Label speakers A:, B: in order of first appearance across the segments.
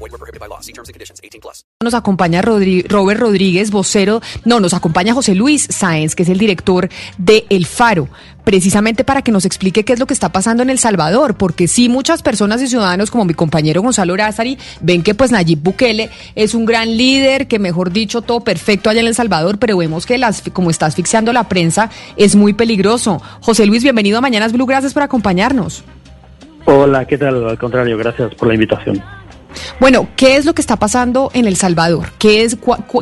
A: Void were prohibited by law. See terms and conditions. 18 plus.
B: Nos acompaña Rodri- Robert Rodríguez, vocero. No, nos acompaña José Luis Sáenz, que es el director de El Faro, precisamente para que nos explique qué es lo que está pasando en El Salvador, porque sí muchas personas y ciudadanos, como mi compañero Gonzalo Lázari, ven que pues Nayib Bukele es un gran líder, que mejor dicho, todo perfecto allá en El Salvador, pero vemos que las, como está asfixiando la prensa, es muy peligroso. José Luis, bienvenido a Mañanas Blue, gracias por acompañarnos.
C: Hola, ¿qué tal? Al contrario, gracias por la invitación.
B: Bueno, ¿qué es lo que está pasando en El Salvador? ¿Qué es,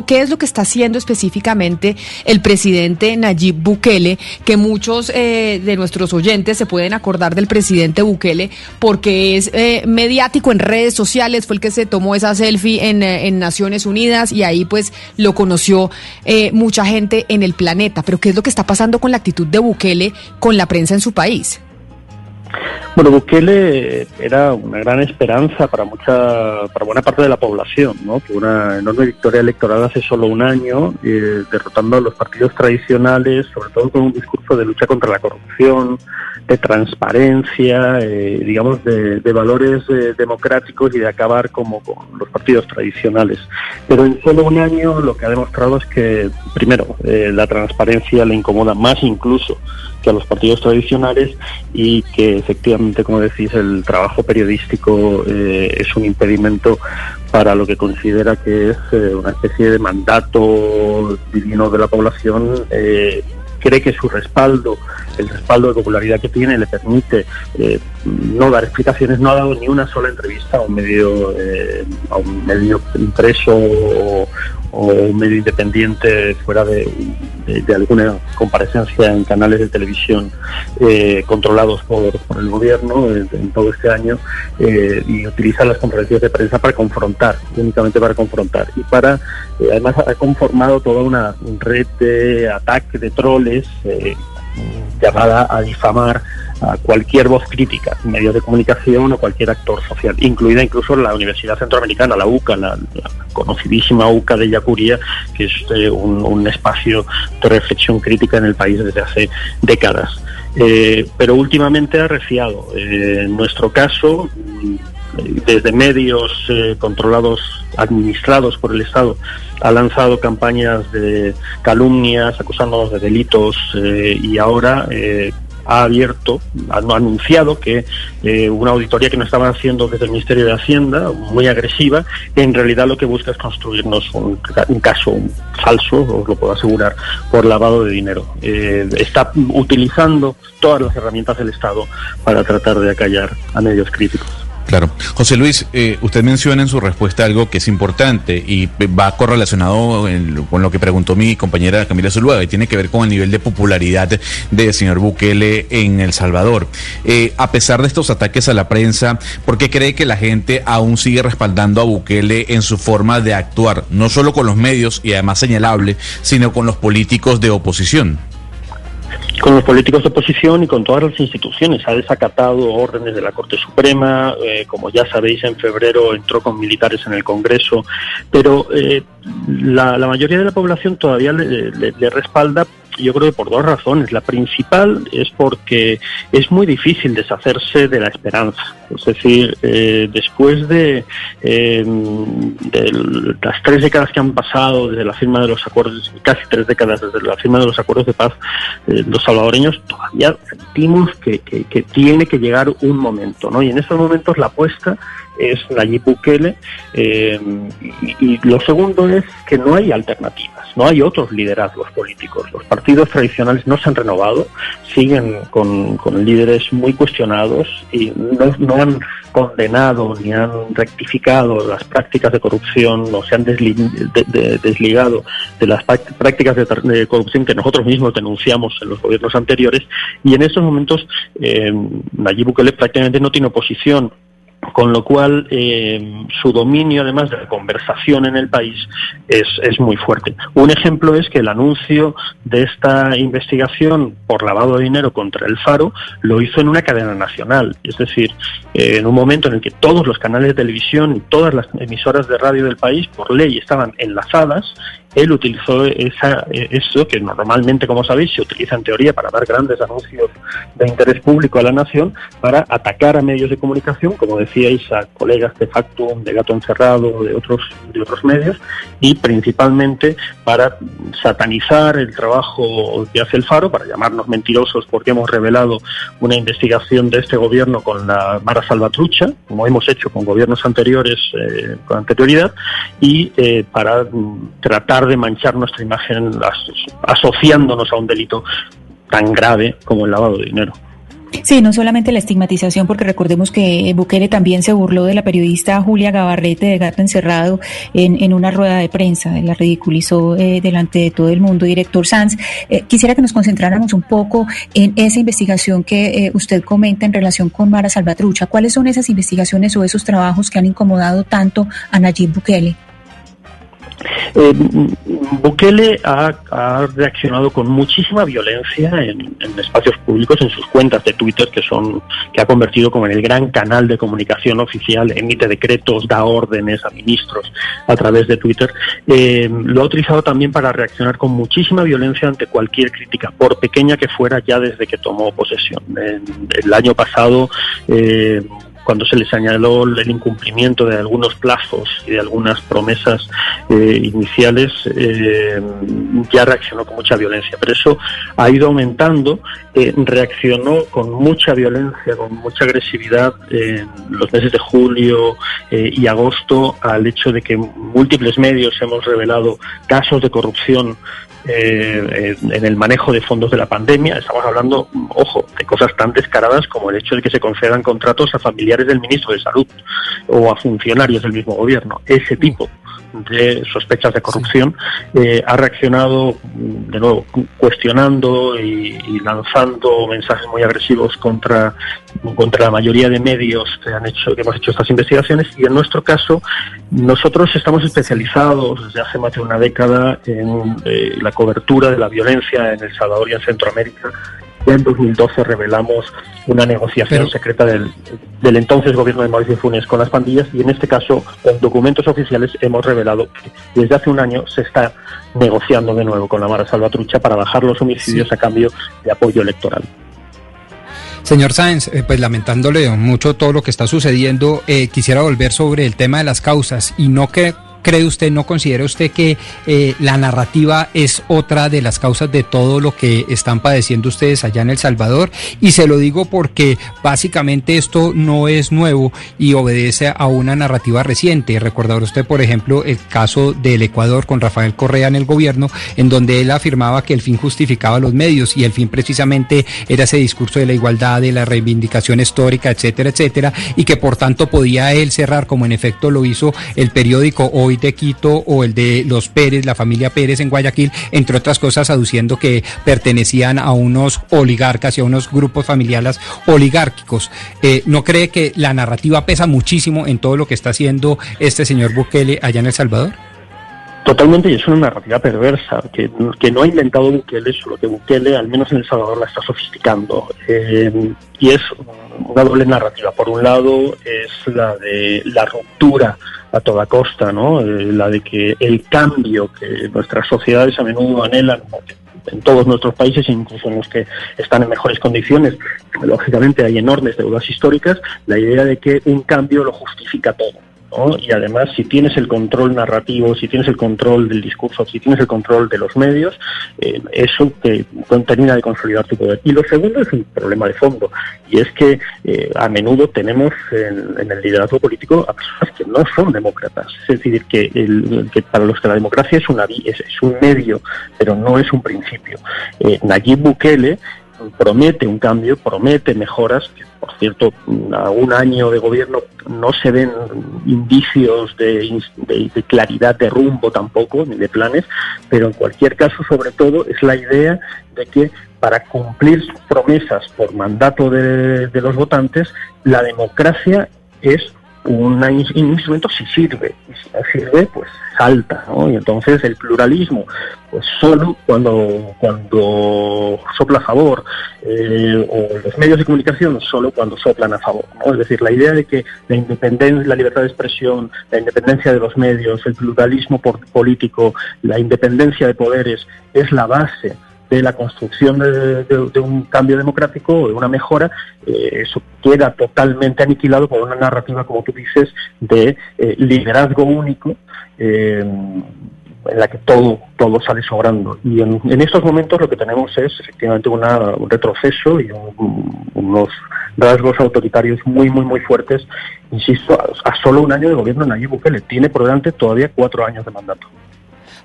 B: qué es lo que está haciendo específicamente el presidente Nayib Bukele? Que muchos eh, de nuestros oyentes se pueden acordar del presidente Bukele porque es eh, mediático en redes sociales, fue el que se tomó esa selfie en, eh, en Naciones Unidas y ahí pues lo conoció eh, mucha gente en el planeta. Pero ¿qué es lo que está pasando con la actitud de Bukele con la prensa en su país?
C: Bueno, Bukele era una gran esperanza para mucha, para buena parte de la población, ¿no? Tuvo una enorme victoria electoral hace solo un año, eh, derrotando a los partidos tradicionales, sobre todo con un discurso de lucha contra la corrupción, de transparencia, eh, digamos, de, valores eh, democráticos y de acabar como con los partidos tradicionales. Pero en solo un año lo que ha demostrado es que, primero, eh, la transparencia le incomoda más incluso que a los partidos tradicionales y que efectivamente, como decís, el trabajo periodístico eh, es un impedimento para lo que considera que es una especie de mandato divino de la población. Cree que su respaldo, el respaldo de popularidad que tiene, le permite eh, no dar explicaciones. No ha dado ni una sola entrevista a un medio, eh, a un medio impreso o, un medio independiente fuera de, de- de alguna comparecencia en canales de televisión eh, controlados por, el gobierno en, todo este año y utiliza las conferencias de prensa para confrontar, únicamente para confrontar. Y para, además ha conformado toda una red de ataque de eh, llamada a difamar a cualquier voz crítica, medios de comunicación o cualquier actor social, incluida incluso la Universidad Centroamericana, la UCA, la, conocidísima UCA de Yacuría, que es eh, un, espacio de reflexión crítica en el país desde hace décadas. Eh, pero últimamente ha reciado. Eh, en nuestro caso, desde medios eh, controlados, administrados por el Estado, ha lanzado campañas de calumnias, acusándonos de delitos eh, y ahora eh, ha abierto, ha anunciado que eh, una auditoría que nos estaban haciendo desde el Ministerio de Hacienda, muy agresiva, en realidad lo que busca es construirnos un caso falso, os lo puedo asegurar, por lavado de dinero. Eh, está utilizando todas las herramientas del Estado para tratar de acallar a medios críticos.
D: Claro. José Luis, eh, usted menciona en su respuesta algo que es importante y va correlacionado con lo que preguntó mi compañera Camila Zuluaga y tiene que ver con el nivel de popularidad del señor Bukele en El Salvador. Eh, a pesar de estos ataques a la prensa, ¿por qué cree que la gente aún sigue respaldando a Bukele en su forma de actuar, no solo con los medios y además señalable, sino con los políticos de oposición?
C: Con los políticos de oposición y con todas las instituciones. Ha desacatado órdenes de la Corte Suprema, eh, como ya sabéis, en febrero entró con militares en el Congreso, pero eh, la, mayoría de la población todavía le respalda. Yo creo que por dos razones. La principal es porque es muy difícil deshacerse de la esperanza. Es decir, eh, después de, eh, de las tres décadas que han pasado desde la firma de los acuerdos, casi tres décadas desde la firma de los acuerdos de paz, eh, los salvadoreños todavía sentimos que, que- que tiene que llegar un momento, ¿no? Y en estos momentos la apuesta es Nayib Bukele eh, y, lo segundo es que no hay alternativas, no hay otros liderazgos políticos. Los partidos tradicionales no se han renovado, siguen con, con líderes muy cuestionados y no, no han condenado ni han rectificado las prácticas de corrupción, no se han desli- de- de- desligado de las prácticas de corrupción que nosotros mismos denunciamos en los gobiernos anteriores y en estos momentos eh, Nayib Bukele prácticamente no tiene oposición con lo cual eh, su dominio además de la conversación en el país es, es, muy fuerte. Un ejemplo es que el anuncio de esta investigación por lavado de dinero contra el Faro lo hizo en una cadena nacional, es decir, eh, en un momento en el que todos los canales de televisión y todas las emisoras de radio del país por ley estaban enlazadas él utilizó esa, eso que normalmente, como sabéis, se utiliza en teoría para dar grandes anuncios de interés público a la nación, para atacar a medios de comunicación, como decíais, a colegas de Factum, de Gato Encerrado, de otros, de otros medios, y principalmente para satanizar el trabajo que hace el Faro, para llamarnos mentirosos porque hemos revelado una investigación de este gobierno con la Mara Salvatrucha, como hemos hecho con gobiernos anteriores eh, con anterioridad, y eh, para tratar de manchar nuestra imagen asociándonos a un delito tan grave como el lavado de dinero.
E: Sí, no solamente la estigmatización, porque recordemos que Bukele también se burló de la periodista Julia Gabarrete de Gato Encerrado en, en una rueda de prensa, la ridiculizó eh, delante de todo el mundo. Director Sanz, eh, quisiera que nos concentráramos un poco en esa investigación que eh, usted comenta en relación con Mara Salvatrucha. ¿Cuáles son esas investigaciones o esos trabajos que han incomodado tanto a Nayib Bukele?
C: Eh, Bukele ha, reaccionado con muchísima violencia en, espacios públicos, en sus cuentas de Twitter, que son que ha convertido como en el gran canal de comunicación oficial, emite decretos, da órdenes a ministros a través de Twitter. Eh, lo ha utilizado también para reaccionar con muchísima violencia ante cualquier crítica, por pequeña que fuera, ya desde que tomó posesión. el año pasado eh, cuando se les añadió el incumplimiento de algunos plazos y de algunas promesas eh, iniciales, eh, ya reaccionó con mucha violencia. Pero eso ha ido aumentando, eh, reaccionó con mucha violencia, con mucha agresividad en los meses de julio y agosto al hecho de que múltiples medios hemos revelado casos de corrupción eh, en el manejo de fondos de la pandemia. Estamos hablando, ojo, de cosas tan descaradas como el hecho de que se concedan contratos a familiares del ministro de Salud o a funcionarios del mismo gobierno. Ese tipo de sospechas de corrupción, eh, ha reaccionado de nuevo cuestionando y, lanzando mensajes muy agresivos contra, contra la mayoría de medios que han hecho, que hemos hecho estas investigaciones. Y en nuestro caso nosotros estamos especializados desde hace más de una década en eh, la cobertura de la violencia en El Salvador y en Centroamérica en 2012 revelamos una negociación secreta del, del, entonces gobierno de Mauricio Funes con las pandillas y en este caso con documentos oficiales hemos revelado que desde hace un año se está negociando de nuevo con la Mara Salvatrucha para bajar los homicidios a cambio de apoyo electoral.
F: Señor Sáenz, eh, pues lamentándole mucho todo lo que está sucediendo, eh, quisiera volver sobre el tema de las causas y no que cree usted, no considera usted que eh, la narrativa es otra de las causas de todo lo que están padeciendo ustedes allá en El Salvador? Y se lo digo porque básicamente esto no es nuevo y obedece a una narrativa reciente. Recordar usted, por ejemplo, el caso del Ecuador con Rafael Correa en el gobierno, en donde él afirmaba que el fin justificaba los medios y el fin precisamente era ese discurso de la igualdad, de la reivindicación histórica, etcétera, etcétera, y que por tanto podía él cerrar, como en efecto lo hizo el periódico hoy de Quito o el de los Pérez, la familia Pérez en Guayaquil, entre otras cosas aduciendo que pertenecían a unos oligarcas y a unos grupos familiares oligárquicos. Eh, ¿No cree que la narrativa pesa muchísimo en todo lo que está haciendo este señor Bukele allá en El Salvador?
C: Totalmente, y es una narrativa perversa que, no ha inventado Bukele, solo que Bukele, al menos en El Salvador, la está sofisticando. Eh, y es una doble narrativa. Por un lado, es la de la ruptura a toda costa, ¿no? Eh, la de que el cambio que nuestras sociedades a menudo anhelan en todos nuestros países, incluso en los que están en mejores condiciones, lógicamente hay enormes deudas históricas, la idea de que un cambio lo justifica todo. Y además, si tienes el control narrativo, si tienes el control del discurso, si tienes el control de los medios, eh, eso te termina de consolidar tu poder. Y lo segundo es un problema de fondo, y es que eh, a menudo tenemos en, el liderazgo político a personas que no son demócratas. Es decir, que, el, que para los que la democracia es, una, es, es un medio, pero no es un principio. Eh, Nayib Bukele promete un cambio, promete mejoras, por cierto, a un año de gobierno no se ven indicios de, claridad de rumbo tampoco, ni de planes, pero en cualquier caso, sobre todo, es la idea de que para cumplir promesas por mandato de los votantes, la democracia es un, instrumento si sirve, y si no sirve, pues salta, ¿no? Y entonces el pluralismo, pues solo cuando, cuando sopla a favor, eh, o los medios de comunicación solo cuando soplan a favor, ¿no? Es decir, la idea de que la independencia, la libertad de expresión, la independencia de los medios, el pluralismo político, la independencia de poderes es la base de la construcción de, un cambio democrático o de una mejora, eh, eso queda totalmente aniquilado por una narrativa, como tú dices, de eh, liderazgo único. Eh, en la que todo todo sale sobrando. Y en, estos momentos lo que tenemos es efectivamente una, un retroceso y unos rasgos autoritarios muy, muy, muy fuertes, insisto, a, solo un año de gobierno Nayib Bukele. Tiene por delante todavía cuatro años de mandato.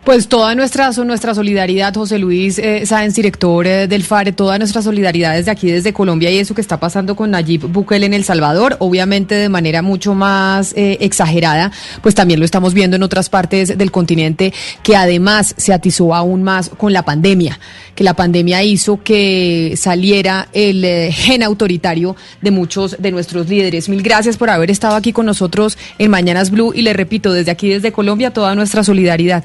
B: Pues toda nuestra, nuestra solidaridad, José Luis eh, Sáenz, director eh, del FARE, toda nuestra solidaridad desde aquí, desde Colombia y eso que está pasando con Nayib Bukele en El Salvador, obviamente de manera mucho más eh, exagerada, pues también lo estamos viendo en otras partes del continente, que además se atizó aún más con la pandemia, que la pandemia hizo que saliera el eh, gen autoritario de muchos de nuestros líderes. Mil gracias por haber estado aquí con nosotros en Mañanas Blue y le repito, desde aquí, desde Colombia, toda nuestra solidaridad.